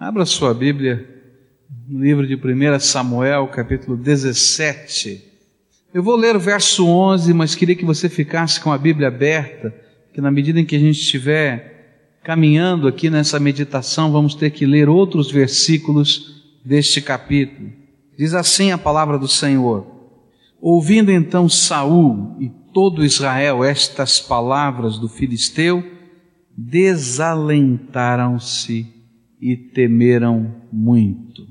Abra sua Bíblia no livro de 1 Samuel, capítulo 17. Eu vou ler o verso 11, mas queria que você ficasse com a Bíblia aberta, que na medida em que a gente estiver caminhando aqui nessa meditação, vamos ter que ler outros versículos deste capítulo. Diz assim a palavra do Senhor: Ouvindo então Saul e todo Israel estas palavras do filisteu, desalentaram-se e temeram muito.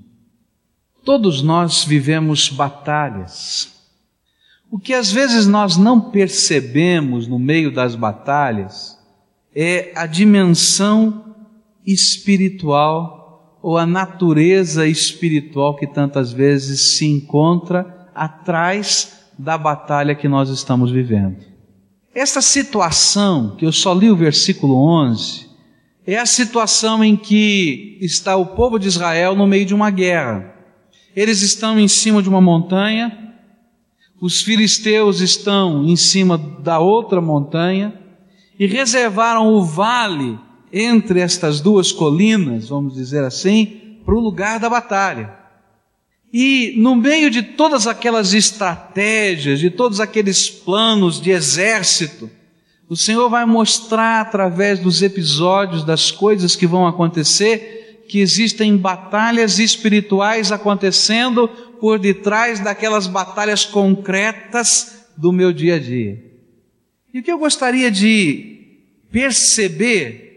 Todos nós vivemos batalhas. O que às vezes nós não percebemos no meio das batalhas é a dimensão espiritual ou a natureza espiritual que tantas vezes se encontra atrás da batalha que nós estamos vivendo. Esta situação, que eu só li o versículo 11, é a situação em que está o povo de Israel no meio de uma guerra. Eles estão em cima de uma montanha, os filisteus estão em cima da outra montanha e reservaram o vale entre estas duas colinas, vamos dizer assim, para o lugar da batalha. E no meio de todas aquelas estratégias, de todos aqueles planos de exército, o Senhor vai mostrar através dos episódios, das coisas que vão acontecer, que existem batalhas espirituais acontecendo por detrás daquelas batalhas concretas do meu dia a dia. E o que eu gostaria de perceber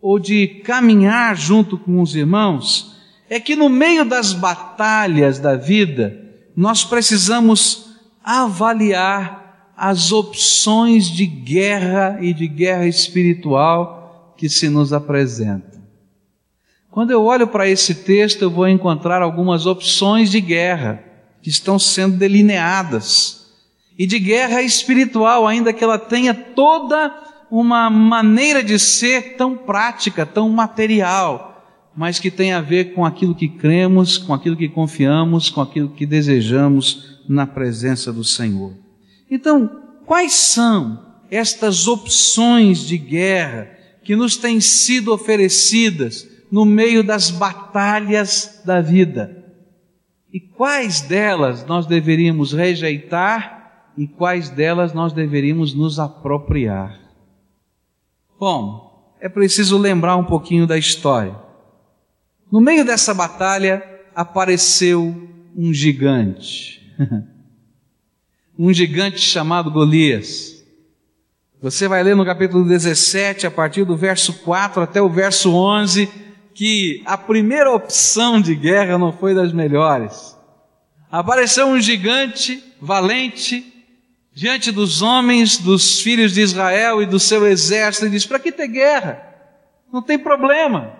ou de caminhar junto com os irmãos é que no meio das batalhas da vida, nós precisamos avaliar as opções de guerra e de guerra espiritual que se nos apresentam. Quando eu olho para esse texto, eu vou encontrar algumas opções de guerra que estão sendo delineadas. E de guerra espiritual, ainda que ela tenha toda uma maneira de ser tão prática, tão material, mas que tem a ver com aquilo que cremos, com aquilo que confiamos, com aquilo que desejamos na presença do Senhor. Então, quais são estas opções de guerra que nos têm sido oferecidas no meio das batalhas da vida? E quais delas nós deveríamos rejeitar e quais delas nós deveríamos nos apropriar? Bom, é preciso lembrar um pouquinho da história. No meio dessa batalha apareceu um gigante. um gigante chamado Golias. Você vai ler no capítulo 17, a partir do verso 4 até o verso 11, que a primeira opção de guerra não foi das melhores. Apareceu um gigante valente diante dos homens, dos filhos de Israel e do seu exército e disse: Para que ter guerra? Não tem problema.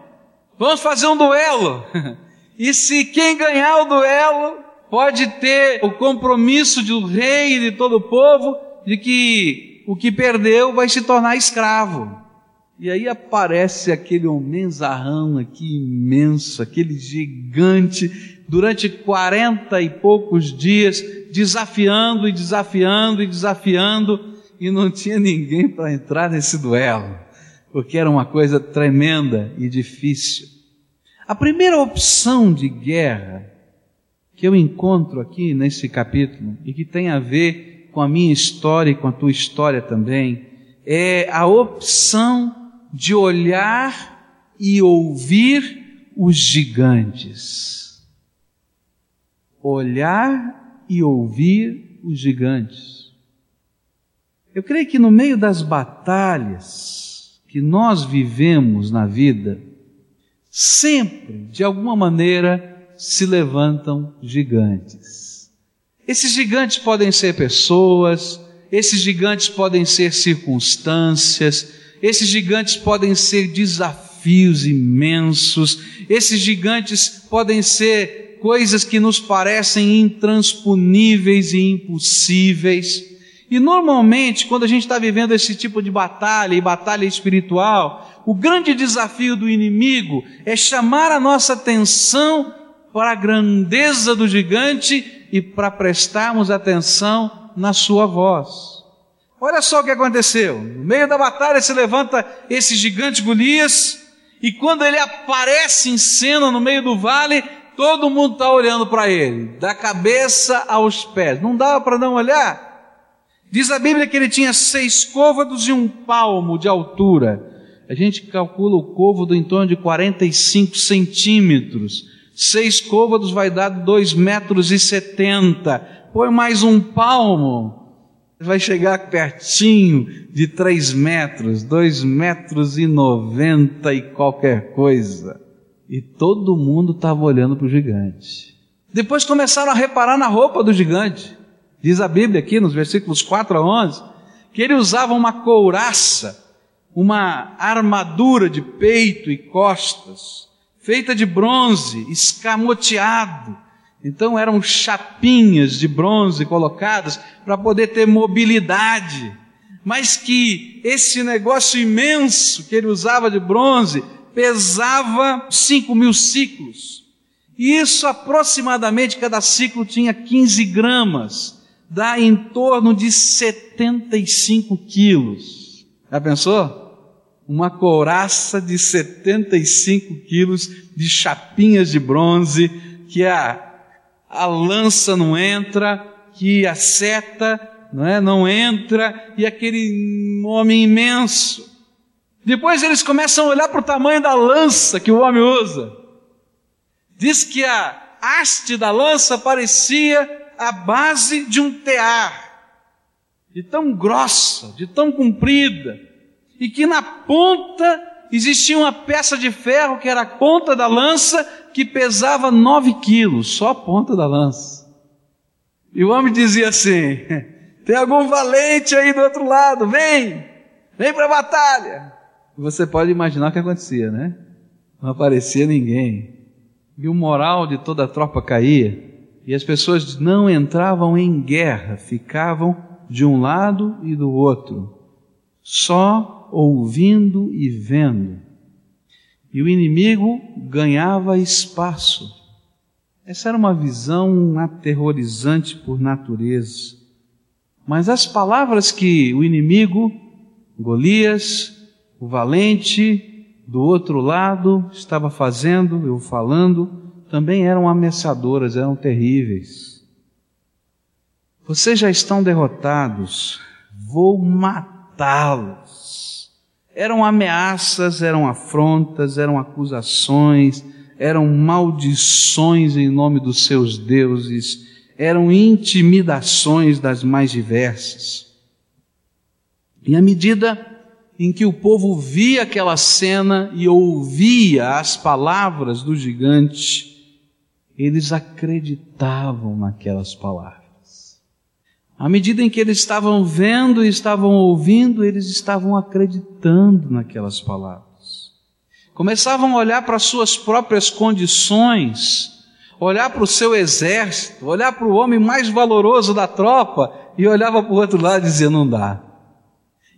Vamos fazer um duelo. E se quem ganhar o duelo pode ter o compromisso do rei e de todo o povo de que o que perdeu vai se tornar escravo. E aí aparece aquele homenzarrão aqui imenso, aquele gigante, durante quarenta e poucos dias, desafiando e desafiando e desafiando, e não tinha ninguém para entrar nesse duelo, porque era uma coisa tremenda e difícil. A primeira opção de guerra que eu encontro aqui nesse capítulo e que tem a ver com a minha história e com a tua história também, é a opção de olhar e ouvir os gigantes. Olhar e ouvir os gigantes. Eu creio que no meio das batalhas que nós vivemos na vida, sempre, de alguma maneira, se levantam gigantes. Esses gigantes podem ser pessoas, esses gigantes podem ser circunstâncias, esses gigantes podem ser desafios imensos, esses gigantes podem ser coisas que nos parecem intransponíveis e impossíveis. E normalmente, quando a gente está vivendo esse tipo de batalha e batalha espiritual, o grande desafio do inimigo é chamar a nossa atenção para a grandeza do gigante e para prestarmos atenção na sua voz. Olha só o que aconteceu. No meio da batalha se levanta esse gigante Golias E quando ele aparece em cena no meio do vale, todo mundo está olhando para ele, da cabeça aos pés. Não dava para não olhar? Diz a Bíblia que ele tinha seis côvados e um palmo de altura. A gente calcula o côvado em torno de 45 centímetros. Seis côvados vai dar dois metros e setenta. Põe mais um palmo, vai chegar pertinho de três metros, dois metros e noventa e qualquer coisa. E todo mundo estava olhando para o gigante. Depois começaram a reparar na roupa do gigante. Diz a Bíblia aqui nos versículos 4 a 11 que ele usava uma couraça, uma armadura de peito e costas, feita de bronze, escamoteado. Então eram chapinhas de bronze colocadas para poder ter mobilidade. Mas que esse negócio imenso que ele usava de bronze pesava 5 mil ciclos. E isso aproximadamente, cada ciclo tinha 15 gramas dá em torno de 75 quilos. Já pensou? Uma couraça de 75 quilos de chapinhas de bronze, que a, a lança não entra, que a seta não, é, não entra, e aquele homem imenso. Depois eles começam a olhar para o tamanho da lança que o homem usa. Diz que a haste da lança parecia a base de um tear, de tão grossa, de tão comprida, e que na ponta existia uma peça de ferro que era a ponta da lança que pesava nove quilos, só a ponta da lança. E o homem dizia assim: tem algum valente aí do outro lado, vem, vem para a batalha. Você pode imaginar o que acontecia, né? Não aparecia ninguém. E o moral de toda a tropa caía. E as pessoas não entravam em guerra, ficavam de um lado e do outro, só ouvindo e vendo. E o inimigo ganhava espaço. Essa era uma visão aterrorizante por natureza. Mas as palavras que o inimigo, Golias, o valente, do outro lado, estava fazendo, eu falando, também eram ameaçadoras, eram terríveis. Vocês já estão derrotados, vou matá-los. Eram ameaças, eram afrontas, eram acusações, eram maldições em nome dos seus deuses, eram intimidações das mais diversas. E à medida em que o povo via aquela cena e ouvia as palavras do gigante, eles acreditavam naquelas palavras. À medida em que eles estavam vendo e estavam ouvindo, eles estavam acreditando naquelas palavras. Começavam a olhar para suas próprias condições, olhar para o seu exército, olhar para o homem mais valoroso da tropa e olhava para o outro lado e dizia: não dá.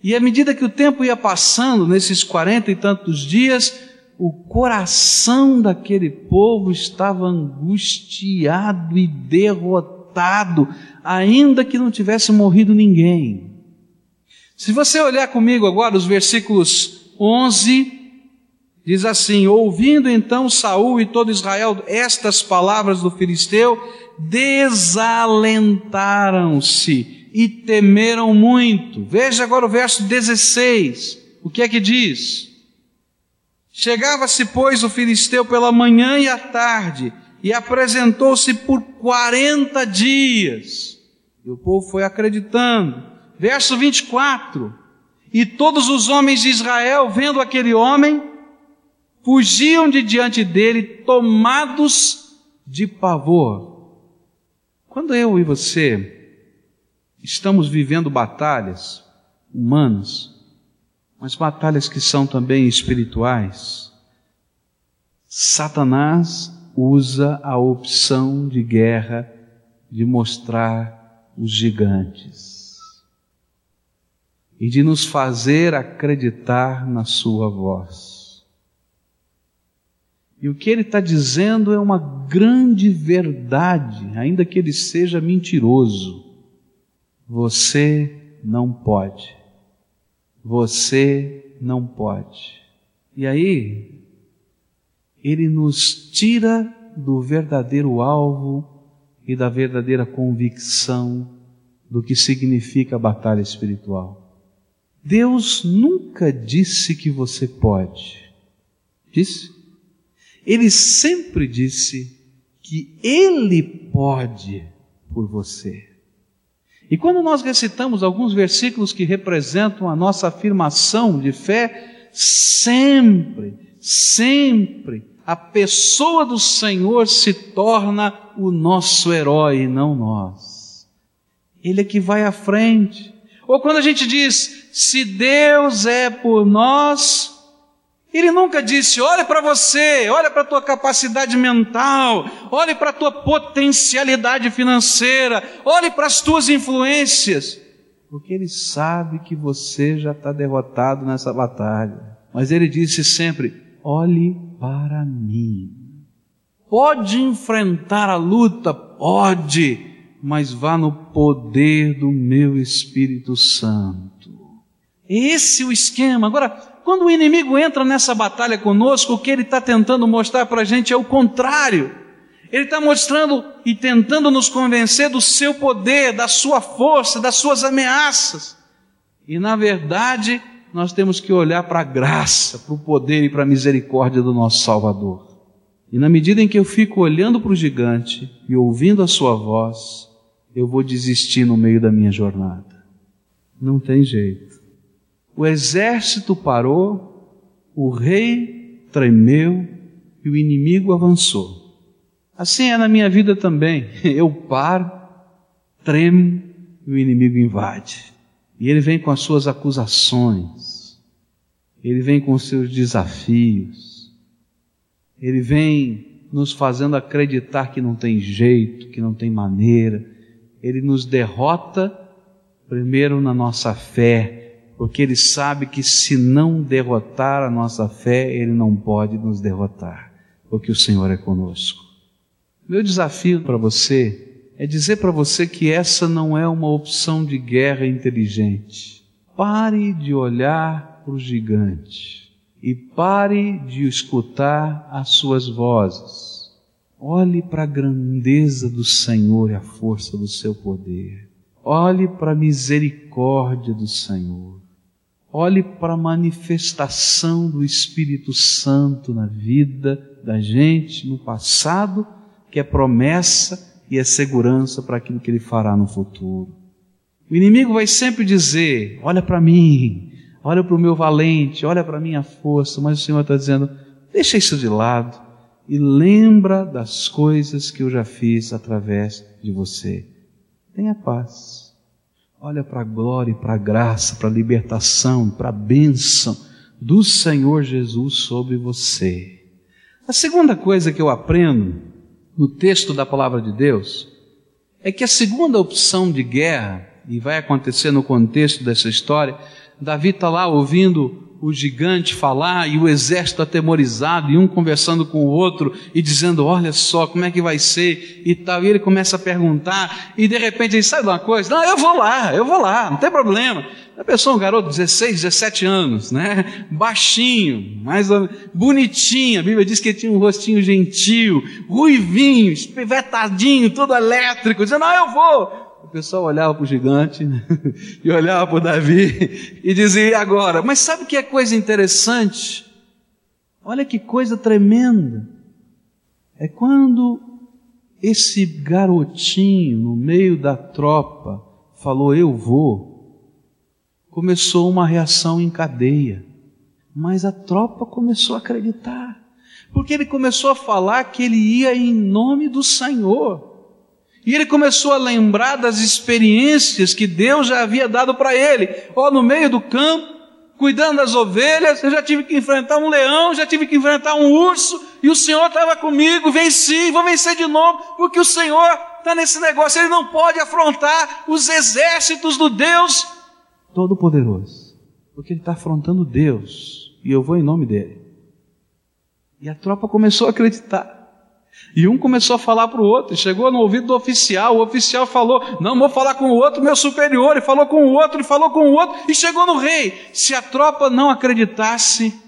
E à medida que o tempo ia passando, nesses quarenta e tantos dias, o coração daquele povo estava angustiado e derrotado, ainda que não tivesse morrido ninguém. Se você olhar comigo agora os versículos 11, diz assim: Ouvindo então Saul e todo Israel estas palavras do filisteu, desalentaram-se e temeram muito. Veja agora o verso 16. O que é que diz? Chegava-se, pois, o filisteu pela manhã e à tarde, e apresentou-se por quarenta dias. E o povo foi acreditando. Verso 24. E todos os homens de Israel, vendo aquele homem, fugiam de diante dele, tomados de pavor. Quando eu e você estamos vivendo batalhas humanas, mas batalhas que são também espirituais. Satanás usa a opção de guerra de mostrar os gigantes e de nos fazer acreditar na sua voz. E o que ele está dizendo é uma grande verdade, ainda que ele seja mentiroso. Você não pode. Você não pode. E aí, ele nos tira do verdadeiro alvo e da verdadeira convicção do que significa a batalha espiritual. Deus nunca disse que você pode. Disse? Ele sempre disse que Ele pode por você. E quando nós recitamos alguns versículos que representam a nossa afirmação de fé, sempre, sempre a pessoa do Senhor se torna o nosso herói, não nós. Ele é que vai à frente. Ou quando a gente diz, se Deus é por nós, ele nunca disse: olhe para você, olhe para a tua capacidade mental, olhe para a tua potencialidade financeira, olhe para as tuas influências, porque ele sabe que você já está derrotado nessa batalha. Mas ele disse sempre: olhe para mim. Pode enfrentar a luta, pode, mas vá no poder do meu Espírito Santo. Esse é o esquema. Agora, quando o inimigo entra nessa batalha conosco, o que ele está tentando mostrar para a gente é o contrário. Ele está mostrando e tentando nos convencer do seu poder, da sua força, das suas ameaças. E na verdade, nós temos que olhar para a graça, para o poder e para a misericórdia do nosso Salvador. E na medida em que eu fico olhando para o gigante e ouvindo a sua voz, eu vou desistir no meio da minha jornada. Não tem jeito. O exército parou, o rei tremeu e o inimigo avançou. Assim é na minha vida também. Eu paro, tremo e o inimigo invade. E ele vem com as suas acusações, ele vem com os seus desafios, ele vem nos fazendo acreditar que não tem jeito, que não tem maneira, ele nos derrota primeiro na nossa fé, porque ele sabe que se não derrotar a nossa fé, ele não pode nos derrotar, porque o Senhor é conosco. Meu desafio para você é dizer para você que essa não é uma opção de guerra inteligente. Pare de olhar para o gigante e pare de escutar as suas vozes. Olhe para a grandeza do Senhor e a força do seu poder. Olhe para a misericórdia do Senhor. Olhe para a manifestação do Espírito Santo na vida da gente no passado, que é promessa e é segurança para aquilo que ele fará no futuro. O inimigo vai sempre dizer: Olha para mim, olha para o meu valente, olha para a minha força, mas o Senhor está dizendo: Deixa isso de lado e lembra das coisas que eu já fiz através de você. Tenha paz. Olha para a glória, para a graça, para a libertação, para a bênção do Senhor Jesus sobre você. A segunda coisa que eu aprendo no texto da palavra de Deus é que a segunda opção de guerra, e vai acontecer no contexto dessa história, Davi está lá ouvindo o gigante falar e o exército atemorizado e um conversando com o outro e dizendo, olha só, como é que vai ser e tal. E ele começa a perguntar e de repente ele sabe de uma coisa? Não, eu vou lá, eu vou lá, não tem problema. A pessoa, um garoto de 16, 17 anos, né? Baixinho, mais bonitinho. A Bíblia diz que tinha um rostinho gentil, ruivinho, espevetadinho, todo elétrico, dizendo, não, eu vou o pessoal olhava para o gigante né? e olhava para o Davi e dizia, e agora? Mas sabe que é coisa interessante? Olha que coisa tremenda. É quando esse garotinho no meio da tropa falou, eu vou, começou uma reação em cadeia. Mas a tropa começou a acreditar. Porque ele começou a falar que ele ia em nome do Senhor. E ele começou a lembrar das experiências que Deus já havia dado para ele. Ó, oh, no meio do campo, cuidando das ovelhas, eu já tive que enfrentar um leão, já tive que enfrentar um urso, e o Senhor estava comigo, venci, vou vencer de novo, porque o Senhor está nesse negócio, ele não pode afrontar os exércitos do Deus Todo-Poderoso, porque ele está afrontando Deus, e eu vou em nome dele. E a tropa começou a acreditar. E um começou a falar para o outro, chegou no ouvido do oficial, o oficial falou: Não, vou falar com o outro, meu superior, e falou com o outro, e falou com o outro, e chegou no rei. Se a tropa não acreditasse,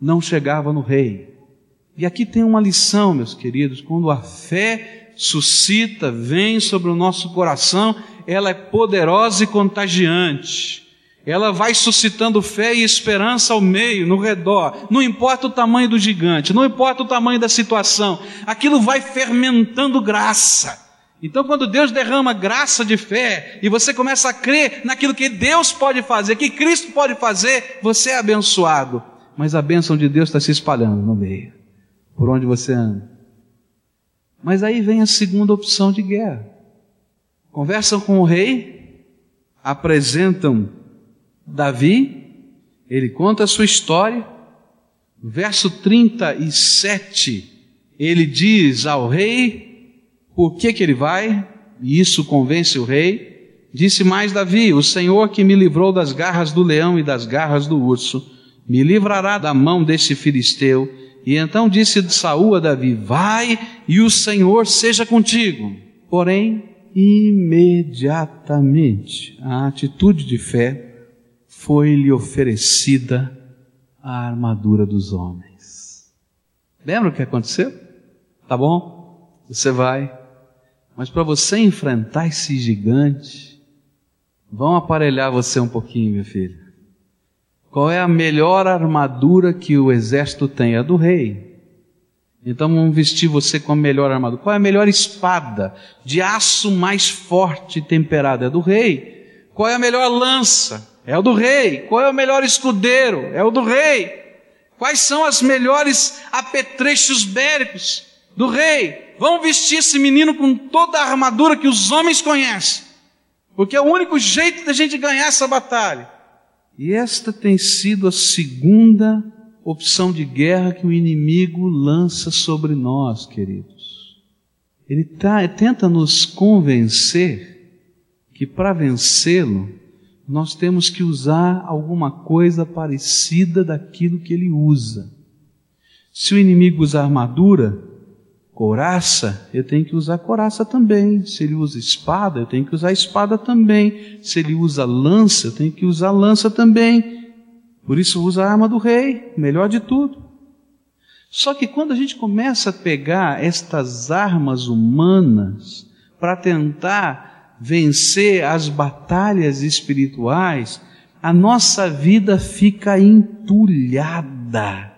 não chegava no rei. E aqui tem uma lição, meus queridos, quando a fé suscita, vem sobre o nosso coração, ela é poderosa e contagiante. Ela vai suscitando fé e esperança ao meio, no redor. Não importa o tamanho do gigante, não importa o tamanho da situação, aquilo vai fermentando graça. Então, quando Deus derrama graça de fé e você começa a crer naquilo que Deus pode fazer, que Cristo pode fazer, você é abençoado. Mas a bênção de Deus está se espalhando no meio, por onde você anda. Mas aí vem a segunda opção de guerra. Conversam com o rei, apresentam Davi, ele conta a sua história. Verso 37, ele diz ao rei por que, que ele vai? E isso convence o rei. Disse mais Davi: O Senhor que me livrou das garras do leão e das garras do urso, me livrará da mão desse filisteu. E então disse Saúl a Davi: Vai e o Senhor seja contigo. Porém, imediatamente a atitude de fé foi-lhe oferecida a armadura dos homens. Lembra o que aconteceu? Tá bom? Você vai, mas para você enfrentar esse gigante, vão aparelhar você um pouquinho, meu filho. Qual é a melhor armadura que o exército tem? A do rei. Então vamos vestir você com a melhor armadura. Qual é a melhor espada de aço mais forte e temperado? É do rei. Qual é a melhor lança? É o do rei. Qual é o melhor escudeiro? É o do rei. Quais são as melhores apetrechos bélicos? Do rei. Vamos vestir esse menino com toda a armadura que os homens conhecem, porque é o único jeito da gente ganhar essa batalha. E esta tem sido a segunda opção de guerra que o inimigo lança sobre nós, queridos. Ele tá, tenta nos convencer que para vencê-lo, nós temos que usar alguma coisa parecida daquilo que ele usa. Se o inimigo usa armadura, couraça, eu tenho que usar couraça também. Se ele usa espada, eu tenho que usar espada também. Se ele usa lança, eu tenho que usar lança também. Por isso usa a arma do rei, melhor de tudo. Só que quando a gente começa a pegar estas armas humanas para tentar vencer as batalhas espirituais, a nossa vida fica entulhada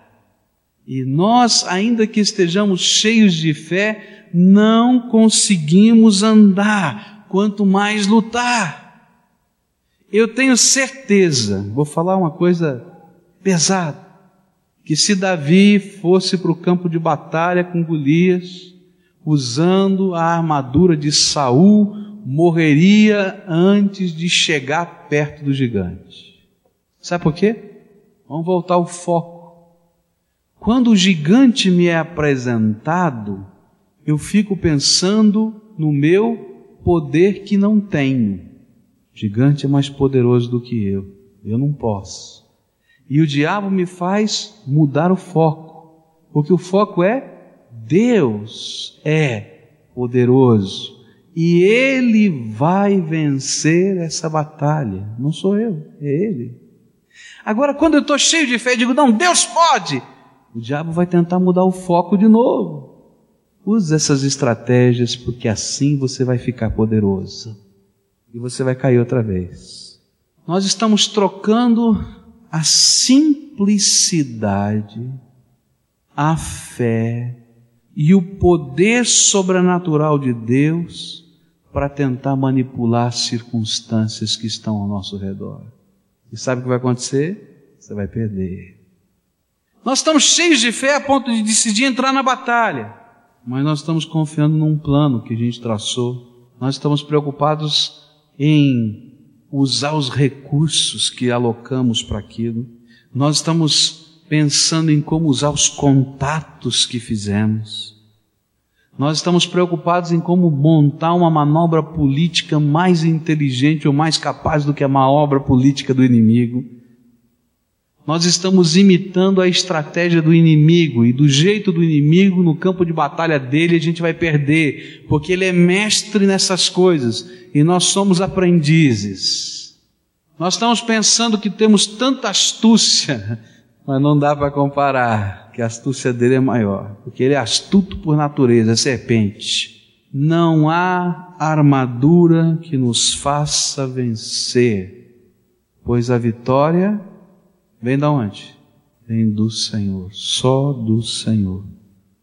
e nós, ainda que estejamos cheios de fé, não conseguimos andar, quanto mais lutar. Eu tenho certeza, vou falar uma coisa pesada, que se Davi fosse para o campo de batalha com Golias, usando a armadura de Saul, morreria antes de chegar perto do gigante. Sabe por quê? Vamos voltar ao foco. Quando o gigante me é apresentado, eu fico pensando no meu poder que não tenho. O gigante é mais poderoso do que eu. Eu não posso. E o diabo me faz mudar o foco. Porque o foco é Deus é poderoso. E Ele vai vencer essa batalha. Não sou eu, é Ele. Agora, quando eu estou cheio de fé, eu digo: não, Deus pode o diabo vai tentar mudar o foco de novo. Use essas estratégias, porque assim você vai ficar poderoso. E você vai cair outra vez. Nós estamos trocando a simplicidade, a fé e o poder sobrenatural de Deus para tentar manipular circunstâncias que estão ao nosso redor. E sabe o que vai acontecer? Você vai perder. Nós estamos cheios de fé a ponto de decidir entrar na batalha, mas nós estamos confiando num plano que a gente traçou. Nós estamos preocupados em usar os recursos que alocamos para aquilo. Nós estamos pensando em como usar os contatos que fizemos. Nós estamos preocupados em como montar uma manobra política mais inteligente ou mais capaz do que a manobra política do inimigo. Nós estamos imitando a estratégia do inimigo e do jeito do inimigo no campo de batalha dele a gente vai perder, porque ele é mestre nessas coisas e nós somos aprendizes. Nós estamos pensando que temos tanta astúcia, Mas não dá para comparar, que a astúcia dele é maior, porque ele é astuto por natureza, serpente. Não há armadura que nos faça vencer, pois a vitória vem da onde? Vem do Senhor, só do Senhor.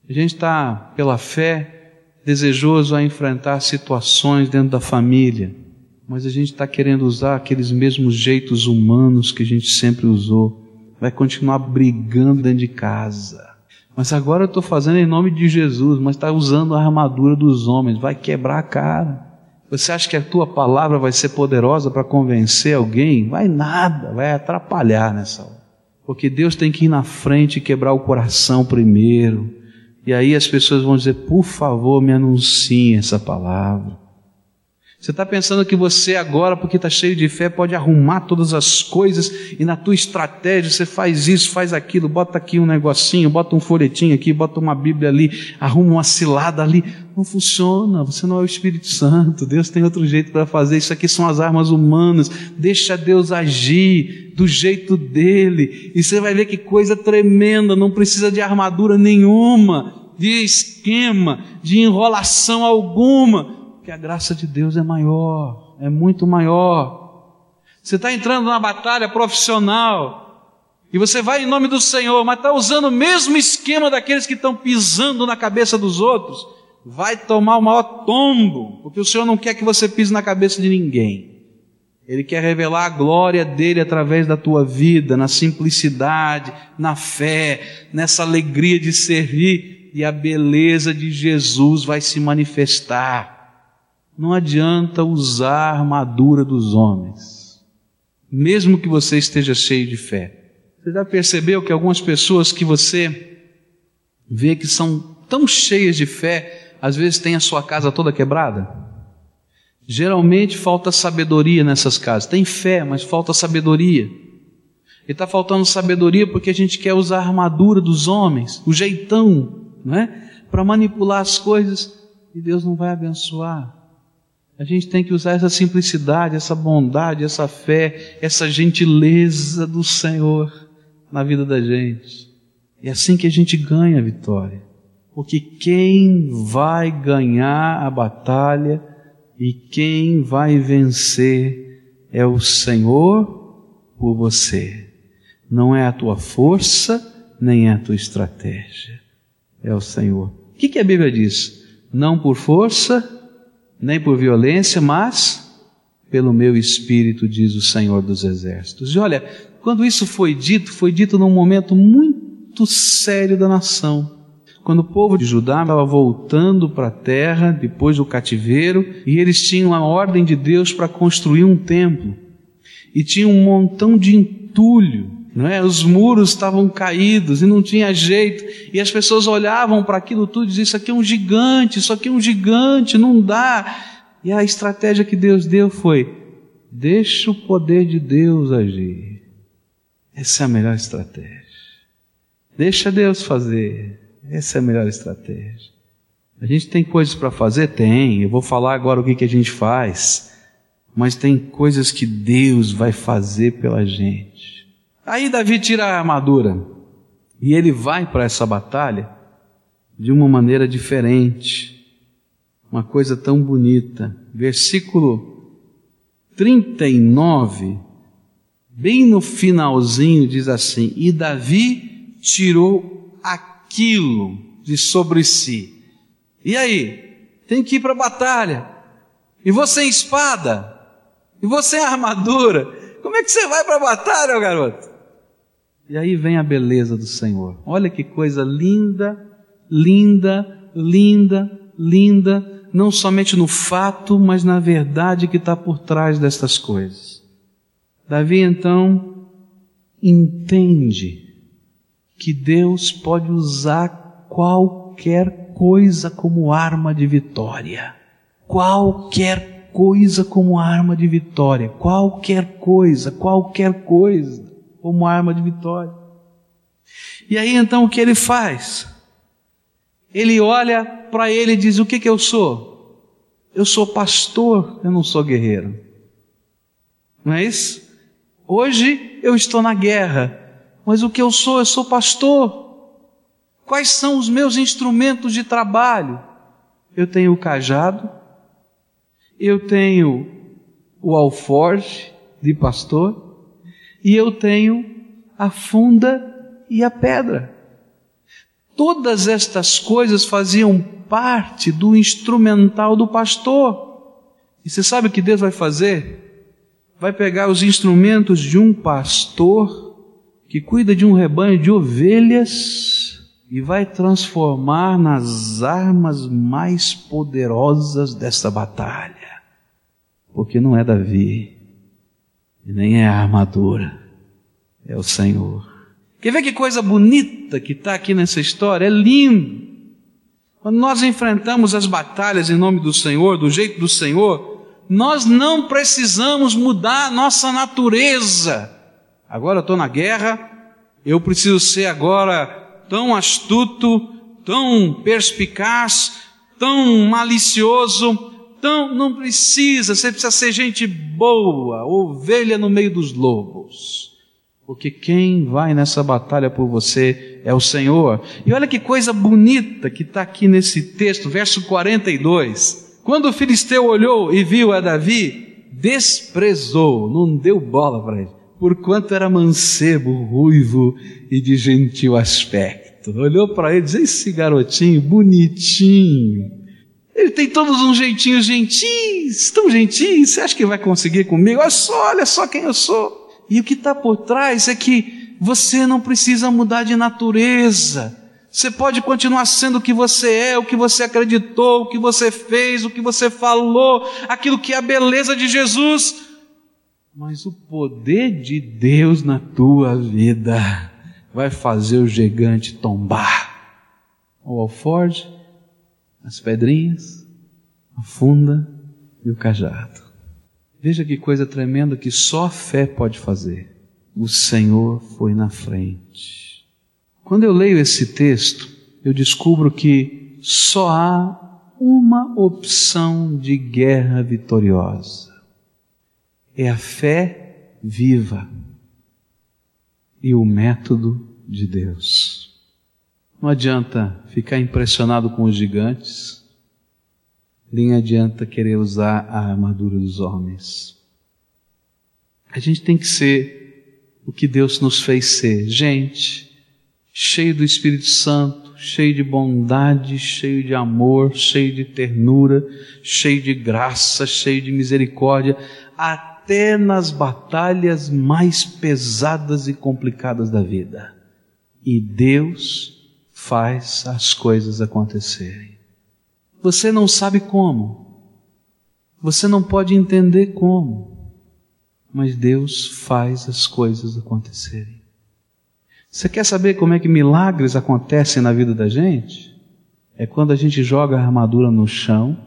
A gente está, pela fé, desejoso a enfrentar situações dentro da família, mas a gente está querendo usar aqueles mesmos jeitos humanos que a gente sempre usou vai continuar brigando dentro de casa. Mas agora eu estou fazendo em nome de Jesus, mas está usando a armadura dos homens, vai quebrar a cara. Você acha que a tua palavra vai ser poderosa para convencer alguém? Vai nada, vai atrapalhar nessa hora. Porque Deus tem que ir na frente e quebrar o coração primeiro. E aí as pessoas vão dizer: por favor, me anuncie essa palavra. Você está pensando que você agora, porque está cheio de fé, pode arrumar todas as coisas e na tua estratégia você faz isso, faz aquilo, bota aqui um negocinho, bota um folhetinho aqui, bota uma Bíblia ali, arruma uma cilada ali. Não funciona, você não é o Espírito Santo, Deus tem outro jeito para fazer. Isso aqui são as armas humanas. Deixa Deus agir do jeito dele e você vai ver que coisa tremenda, não precisa de armadura nenhuma, de esquema, de enrolação alguma porque a graça de Deus é maior, é muito maior. Você está entrando na batalha profissional e você vai em nome do Senhor, mas está usando o mesmo esquema daqueles que estão pisando na cabeça dos outros. Vai tomar o maior tombo, porque o Senhor não quer que você pise na cabeça de ninguém. Ele quer revelar a glória dele através da tua vida, na simplicidade, na fé, nessa alegria de servir, e a beleza de Jesus vai se manifestar. Não adianta usar a armadura dos homens, mesmo que você esteja cheio de fé. Você já percebeu que algumas pessoas que você vê que são tão cheias de fé, às vezes têm a sua casa toda quebrada? Geralmente falta sabedoria nessas casas. Tem fé, mas falta sabedoria. E está faltando sabedoria porque a gente quer usar a armadura dos homens, o jeitão, não é? Para manipular as coisas e Deus não vai abençoar. A gente tem que usar essa simplicidade, essa bondade, essa fé, essa gentileza do Senhor na vida da gente. É assim que a gente ganha a vitória. Porque quem vai ganhar a batalha e quem vai vencer é o Senhor por você. Não é a tua força, nem é a tua estratégia. É o Senhor. O que, que a Bíblia diz? Não por força, nem por violência, mas pelo meu espírito, diz o Senhor dos Exércitos. E olha, quando isso foi dito, foi dito num momento muito sério da nação. Quando o povo de Judá estava voltando para a terra depois do cativeiro, e eles tinham a ordem de Deus para construir um templo, e tinha um montão de entulho, não é? Os muros estavam caídos e não tinha jeito. E as pessoas olhavam para aquilo tudo e diziam: Isso aqui é um gigante, isso aqui é um gigante, não dá. E a estratégia que Deus deu foi: Deixa o poder de Deus agir. Essa é a melhor estratégia. Deixa Deus fazer. Essa é a melhor estratégia. A gente tem coisas para fazer? Tem. Eu vou falar agora o que, que a gente faz. Mas tem coisas que Deus vai fazer pela gente. Aí Davi tira a armadura e ele vai para essa batalha de uma maneira diferente, uma coisa tão bonita. Versículo 39, bem no finalzinho, diz assim: E Davi tirou aquilo de sobre si. E aí? Tem que ir para a batalha. E você em espada. E você em armadura. Como é que você vai para a batalha, garoto? E aí vem a beleza do Senhor. Olha que coisa linda, linda, linda, linda, não somente no fato, mas na verdade que está por trás destas coisas. Davi então entende que Deus pode usar qualquer coisa como arma de vitória. Qualquer coisa como arma de vitória. Qualquer coisa, qualquer coisa como arma de vitória. E aí então o que ele faz? Ele olha para ele e diz: O que, que eu sou? Eu sou pastor, eu não sou guerreiro. Não é isso? Hoje eu estou na guerra, Mas o que eu sou? Eu sou pastor. Quais são os meus instrumentos de trabalho? Eu tenho o cajado, eu tenho o alforge de pastor e eu tenho a funda e a pedra. Todas estas coisas faziam parte do instrumental do pastor. E você sabe o que Deus vai fazer? Vai pegar os instrumentos de um pastor que cuida de um rebanho de ovelhas e vai transformar nas armas mais poderosas desta batalha. Porque não é Davi, e nem é a armadura, é o Senhor. Quer ver que coisa bonita que está aqui nessa história? É lindo. Quando nós enfrentamos as batalhas em nome do Senhor, do jeito do Senhor, nós não precisamos mudar a nossa natureza. Agora eu estou na guerra, eu preciso ser agora tão astuto, tão perspicaz, tão malicioso, tão. Não precisa, você precisa ser gente boa, ovelha no meio dos lobos porque quem vai nessa batalha por você é o Senhor. E olha que coisa bonita que está aqui nesse texto, verso 42. Quando o filisteu olhou e viu a Davi, desprezou, não deu bola para ele, porquanto era mancebo, ruivo e de gentil aspecto. Olhou para ele e disse: Esse garotinho bonitinho. Ele tem todos uns jeitinhos gentis, tão gentis, você acha que vai conseguir comigo? Olha só, olha só quem eu sou. E o que está por trás é que você não precisa mudar de natureza. Você pode continuar sendo o que você é, o que você acreditou, o que você fez, o que você falou, aquilo que é a beleza de Jesus. Mas o poder de Deus na tua vida vai fazer o gigante tombar. O alforge, as pedrinhas, a funda e o cajado. Veja que coisa tremenda que só a fé pode fazer. O Senhor foi na frente. Quando eu leio esse texto, eu descubro que só há uma opção de guerra vitoriosa. É a fé viva e o método de Deus. Não adianta ficar impressionado com os gigantes nem adianta querer usar a armadura dos homens. A gente tem que ser o que Deus nos fez ser, gente, cheio do Espírito Santo, cheio de bondade, cheio de amor, cheio de ternura, cheio de graça, cheio de misericórdia, até nas batalhas mais pesadas e complicadas da vida. E Deus faz as coisas acontecerem. Você não sabe como. Você não pode entender como. Mas Deus faz as coisas acontecerem. Você quer saber como é que milagres acontecem na vida da gente? É quando a gente joga a armadura no chão,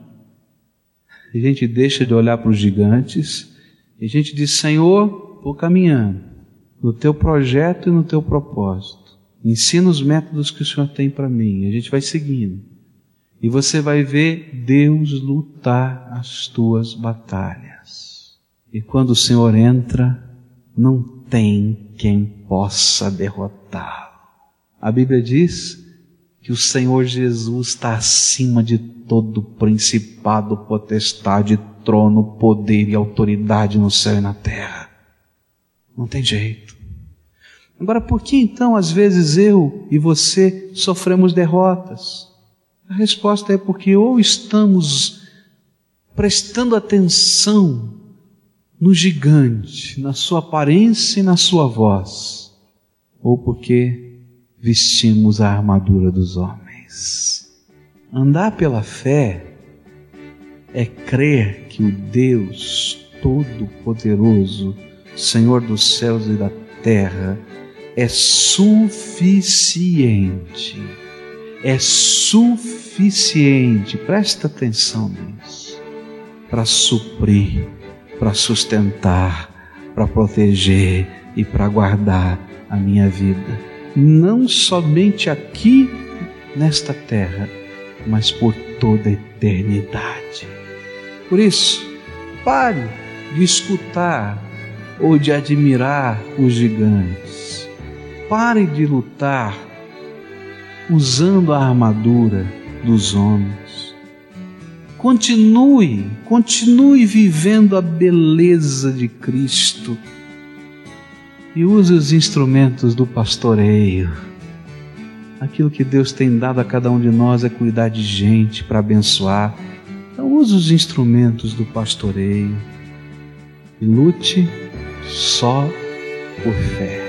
a gente deixa de olhar para os gigantes, e a gente diz: Senhor, estou caminhando no teu projeto e no teu propósito. Ensina os métodos que o Senhor tem para mim. A gente vai seguindo. E você vai ver Deus lutar as tuas batalhas. E quando o Senhor entra, não tem quem possa derrotá-lo. A Bíblia diz que o Senhor Jesus está acima de todo principado, potestade, trono, poder e autoridade no céu e na terra. Não tem jeito. Agora, por que então às vezes eu e você sofremos derrotas? A resposta é porque ou estamos prestando atenção no gigante, na sua aparência e na sua voz, ou porque vestimos a armadura dos homens. Andar pela fé é crer que o Deus Todo-Poderoso, Senhor dos céus e da terra, é suficiente. É suficiente, presta atenção nisso, para suprir, para sustentar, para proteger e para guardar a minha vida, não somente aqui nesta terra, mas por toda a eternidade. Por isso, pare de escutar ou de admirar os gigantes pare de lutar usando a armadura dos homens. Continue, continue vivendo a beleza de Cristo e use os instrumentos do pastoreio. Aquilo que Deus tem dado a cada um de nós é cuidar de gente para abençoar. Então use os instrumentos do pastoreio e lute só por fé.